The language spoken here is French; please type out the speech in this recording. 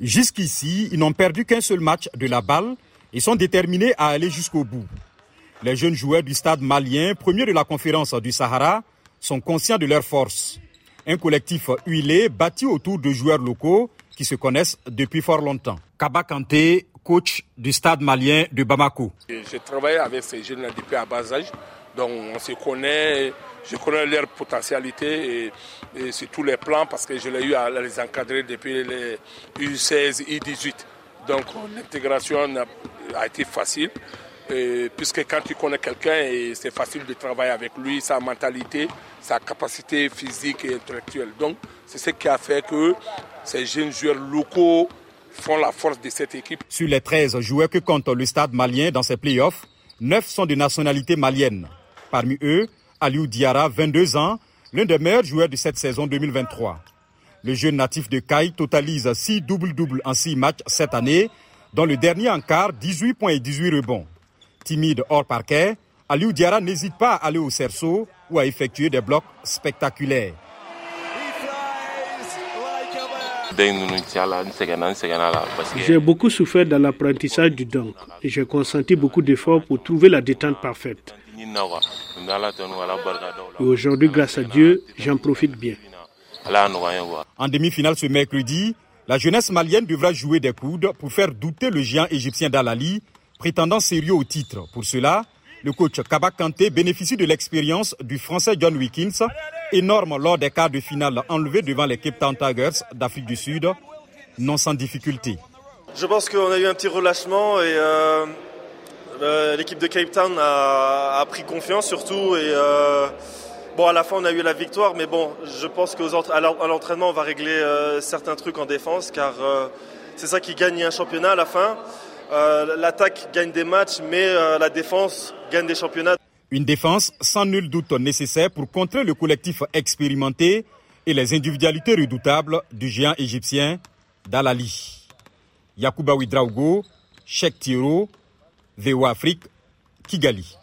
Jusqu'ici, ils n'ont perdu qu'un seul match de la balle et sont déterminés à aller jusqu'au bout. Les jeunes joueurs du stade malien, premier de la conférence du Sahara, sont conscients de leur force. Un collectif huilé bâti autour de joueurs locaux qui se connaissent depuis fort longtemps. Kaba Kanté, coach du stade malien de Bamako. J'ai travaillé avec ces jeunes depuis à bas âge, donc on se connaît, je connais leur potentialité et, sur tous les plans parce que je l'ai eu à les encadrer depuis les U16, U18. Donc l'intégration a été facile. puisque quand tu connais quelqu'un, c'est facile de travailler avec lui, sa mentalité, sa capacité physique et intellectuelle. Donc, c'est ce qui a fait que ces jeunes joueurs locaux font la force de cette équipe. Sur les 13 joueurs que compte le stade malien dans ses playoffs, 9 sont de nationalité malienne. Parmi eux, Aliou Diara, 22 ans, l'un des meilleurs joueurs de cette saison 2023. Le jeune natif de Caille totalise 6 double-double en 6 matchs cette année, dont le dernier en quart, 18 points et 18 rebonds. Timide hors parquet, Aliou Diara n'hésite pas à aller au cerceau ou à effectuer des blocs spectaculaires. J'ai beaucoup souffert dans l'apprentissage du dunk et j'ai consenti beaucoup d'efforts pour trouver la détente parfaite. Et aujourd'hui, grâce à Dieu, j'en profite bien. En demi-finale ce mercredi, la jeunesse malienne devra jouer des coudes pour faire douter le géant égyptien d'Alali, prétendant sérieux au titre. Pour cela, le coach Kabak Kanté bénéficie de l'expérience du français John Wickens, énorme lors des quarts de finale enlevés devant l'équipe Town Tigers d'Afrique du Sud, non sans difficulté. Je pense qu'on a eu un petit relâchement et euh, l'équipe de Cape Town a, pris confiance surtout. Et euh, bon, à la fin, on a eu la victoire, mais bon, je pense qu'à l'entraînement, on va régler certains trucs en défense car c'est ça qui gagne un championnat à la fin. Euh, l'attaque gagne des matchs, mais euh, la défense gagne des championnats. Une défense sans nul doute nécessaire pour contrer le collectif expérimenté et les individualités redoutables du géant égyptien Dalali. Yacouba Ouidraogo, Cheikh Tiro, VO Afrique, Kigali.